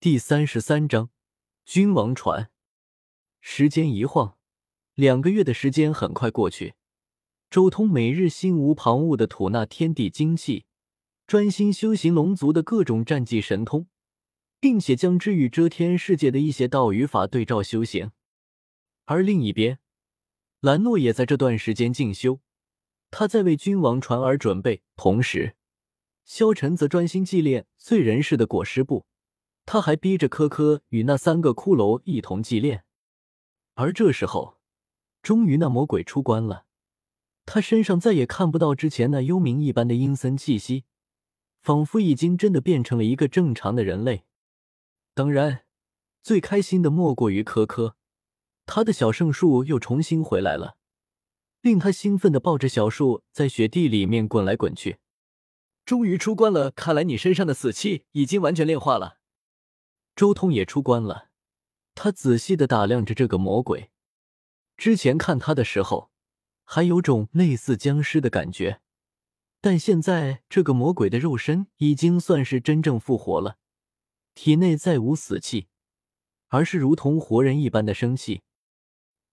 第三十三章君王船。时间一晃，两个月的时间很快过去。周通每日心无旁骛的吐纳天地精气，专心修行龙族的各种战技神通，并且将之与遮天世界的一些道与法对照修行。而另一边，兰诺也在这段时间进修，他在为君王传而准备。同时，萧晨则专心祭炼醉人氏的裹尸布，他还逼着科科与那三个骷髅一同祭炼。而这时候，终于那魔鬼出关了，他身上再也看不到之前那幽冥一般的阴森气息，仿佛已经真的变成了一个正常的人类。当然，最开心的莫过于科科。他的小圣树又重新回来了，令他兴奋的抱着小树在雪地里面滚来滚去。终于出关了，看来你身上的死气已经完全炼化了。周通也出关了，他仔细的打量着这个魔鬼。之前看他的时候，还有种类似僵尸的感觉，但现在这个魔鬼的肉身已经算是真正复活了，体内再无死气，而是如同活人一般的生气。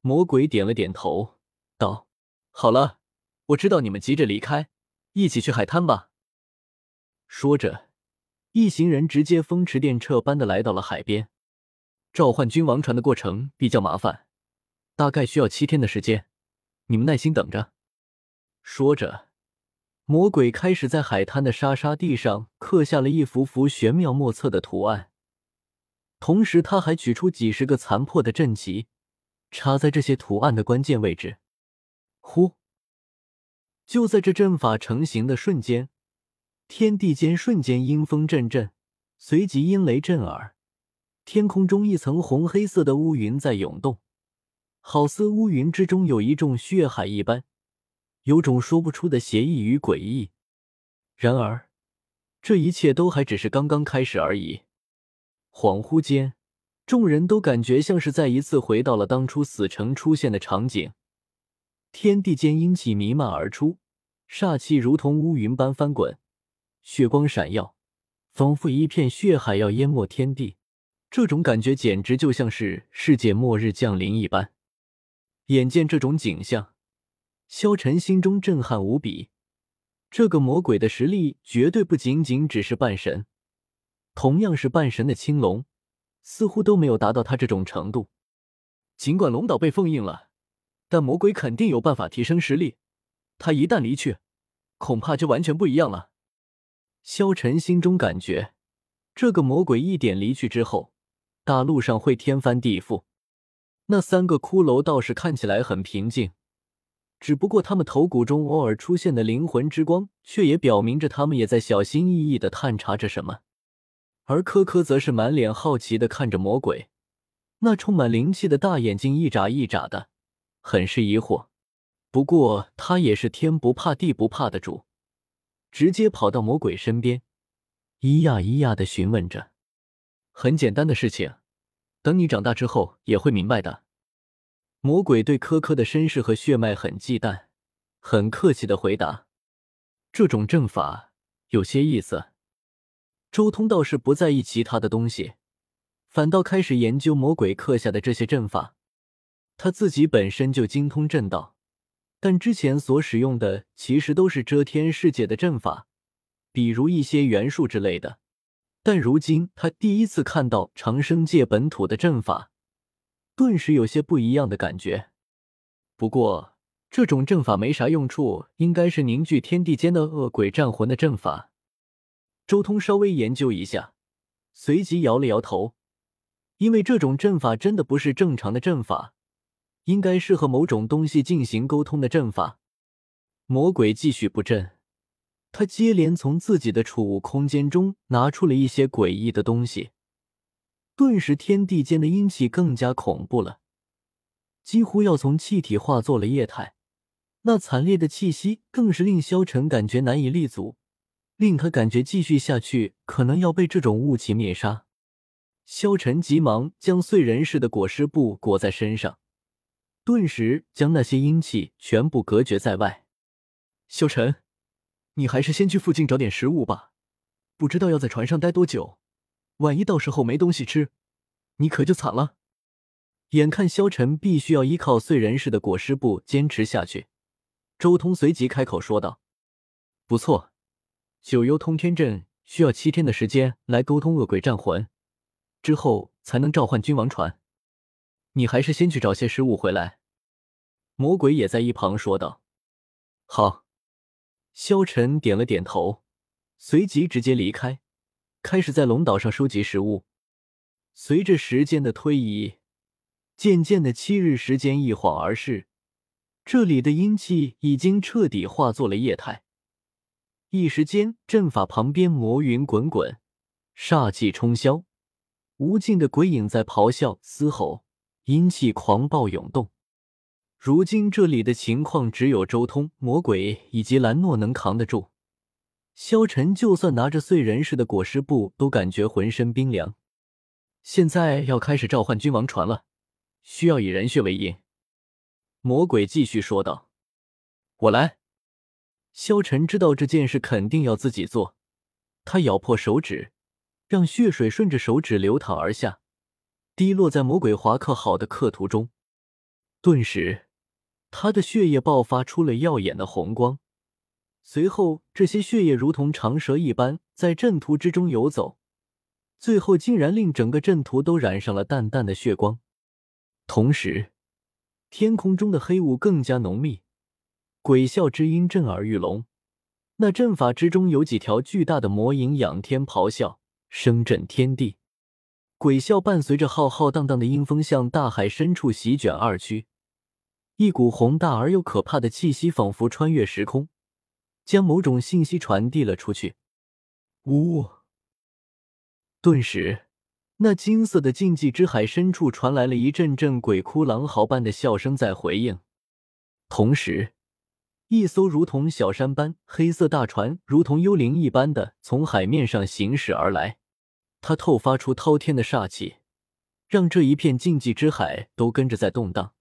魔鬼点了点头，道：“好了，我知道你们急着离开，一起去海滩吧。”说着，一行人直接风驰电掣般的来到了海边。召唤君王船的过程比较麻烦，大概需要七天的时间，你们耐心等着。说着，魔鬼开始在海滩的沙沙地上刻下了一幅幅玄妙莫测的图案，同时他还取出几十个残破的阵旗。插在这些图案的关键位置。呼！就在这阵法成型的瞬间，天地间瞬间阴风阵阵，随即阴雷震耳。天空中一层红黑色的乌云在涌动，好似乌云之中有一众血海一般，有种说不出的邪异与诡异。然而，这一切都还只是刚刚开始而已。恍惚间。众人都感觉像是再一次回到了当初死城出现的场景，天地间阴气弥漫而出，煞气如同乌云般翻滚，血光闪耀，仿佛一片血海要淹没天地。这种感觉简直就像是世界末日降临一般。眼见这种景象，萧晨心中震撼无比。这个魔鬼的实力绝对不仅仅只是半神，同样是半神的青龙。似乎都没有达到他这种程度。尽管龙岛被封印了，但魔鬼肯定有办法提升实力。他一旦离去，恐怕就完全不一样了。萧晨心中感觉，这个魔鬼一点离去之后，大陆上会天翻地覆。那三个骷髅倒是看起来很平静，只不过他们头骨中偶尔出现的灵魂之光，却也表明着他们也在小心翼翼的探查着什么。而柯柯则是满脸好奇的看着魔鬼，那充满灵气的大眼睛一眨一眨的，很是疑惑。不过他也是天不怕地不怕的主，直接跑到魔鬼身边，咿呀咿呀的询问着：“很简单的事情，等你长大之后也会明白的。”魔鬼对科科的身世和血脉很忌惮，很客气的回答：“这种阵法有些意思。”周通倒是不在意其他的东西，反倒开始研究魔鬼刻下的这些阵法。他自己本身就精通阵道，但之前所使用的其实都是遮天世界的阵法，比如一些元术之类的。但如今他第一次看到长生界本土的阵法，顿时有些不一样的感觉。不过这种阵法没啥用处，应该是凝聚天地间的恶鬼战魂的阵法。周通稍微研究一下，随即摇了摇头，因为这种阵法真的不是正常的阵法，应该是和某种东西进行沟通的阵法。魔鬼继续布阵，他接连从自己的储物空间中拿出了一些诡异的东西，顿时天地间的阴气更加恐怖了，几乎要从气体化作了液态，那惨烈的气息更是令萧晨感觉难以立足。令他感觉继续下去可能要被这种雾气灭杀。萧晨急忙将碎人似的裹尸布裹在身上，顿时将那些阴气全部隔绝在外。萧晨，你还是先去附近找点食物吧，不知道要在船上待多久，万一到时候没东西吃，你可就惨了。眼看萧晨必须要依靠燧人氏的裹尸布坚持下去，周通随即开口说道：“不错，九幽通天阵需要七天的时间来沟通恶鬼战魂，之后才能召唤君王船。你还是先去找些食物回来。”魔鬼也在一旁说道：“好。”萧晨点了点头，随即直接离开。开始在龙岛上收集食物。随着时间的推移，渐渐的七日时间一晃而逝，这里的阴气已经彻底化作了液态。一时间，阵法旁边魔云滚滚，煞气冲霄，无尽的鬼影在咆哮嘶吼，阴气狂暴涌动。如今这里的情况，只有周通、魔鬼以及兰诺能扛得住。萧晨就算拿着碎人似的裹尸布，都感觉浑身冰凉。现在要开始召唤君王船了，需要以人血为引。魔鬼继续说道：“我来。”萧晨知道这件事肯定要自己做，他咬破手指，让血水顺着手指流淌而下，滴落在魔鬼划刻好的刻图中。顿时，他的血液爆发出了耀眼的红光。随后，这些血液如同长蛇一般在阵图之中游走，最后竟然令整个阵图都染上了淡淡的血光。同时，天空中的黑雾更加浓密，鬼啸之音震耳欲聋。那阵法之中有几条巨大的魔影仰天咆哮，声震天地。鬼啸伴随着浩浩荡荡的阴风向大海深处席卷而去，一股宏大而又可怕的气息仿佛穿越时空。将某种信息传递了出去。呜！顿时，那金色的禁忌之海深处传来了一阵阵鬼哭狼嚎般的笑声在回应。同时，一艘如同小山般黑色大船，如同幽灵一般的从海面上行驶而来。它透发出滔天的煞气，让这一片禁忌之海都跟着在动荡。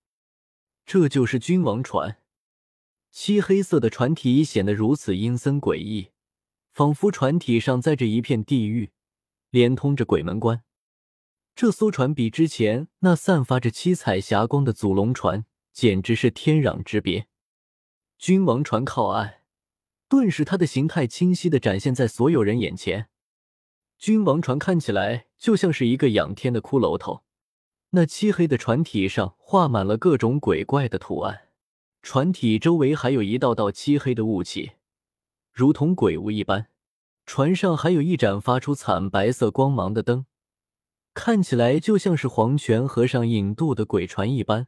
这就是君王船。漆黑色的船体显得如此阴森诡异，仿佛船体上载着一片地狱，连通着鬼门关。这艘船比之前那散发着七彩霞光的祖龙船简直是天壤之别。君王船靠岸，顿时它的形态清晰的展现在所有人眼前。君王船看起来就像是一个仰天的骷髅头，那漆黑的船体上画满了各种鬼怪的图案。船体周围还有一道道漆黑的雾气，如同鬼屋一般。船上还有一盏发出惨白色光芒的灯，看起来就像是黄泉和尚引渡的鬼船一般，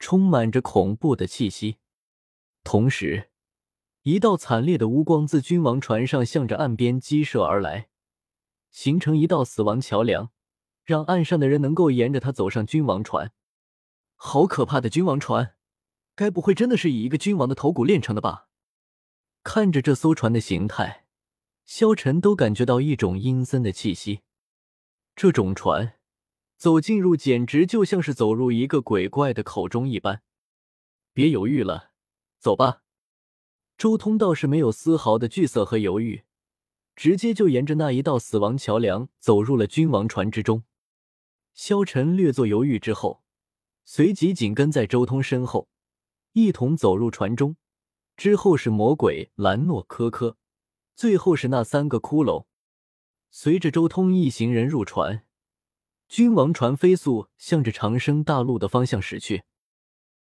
充满着恐怖的气息。同时，一道惨烈的乌光自君王船上向着岸边激射而来，形成一道死亡桥梁，让岸上的人能够沿着它走上君王船。好可怕的君王船！该不会真的是以一个君王的头骨炼成的吧？看着这艘船的形态，萧晨都感觉到一种阴森的气息。这种船走进入，简直就像是走入一个鬼怪的口中一般。别犹豫了，走吧。周通倒是没有丝毫的惧色和犹豫，直接就沿着那一道死亡桥梁走入了君王船之中。萧晨略作犹豫之后，随即紧跟在周通身后。一同走入船中，之后是魔鬼兰诺、科科，最后是那三个骷髅。随着周通一行人入船，君王船飞速向着长生大陆的方向驶去。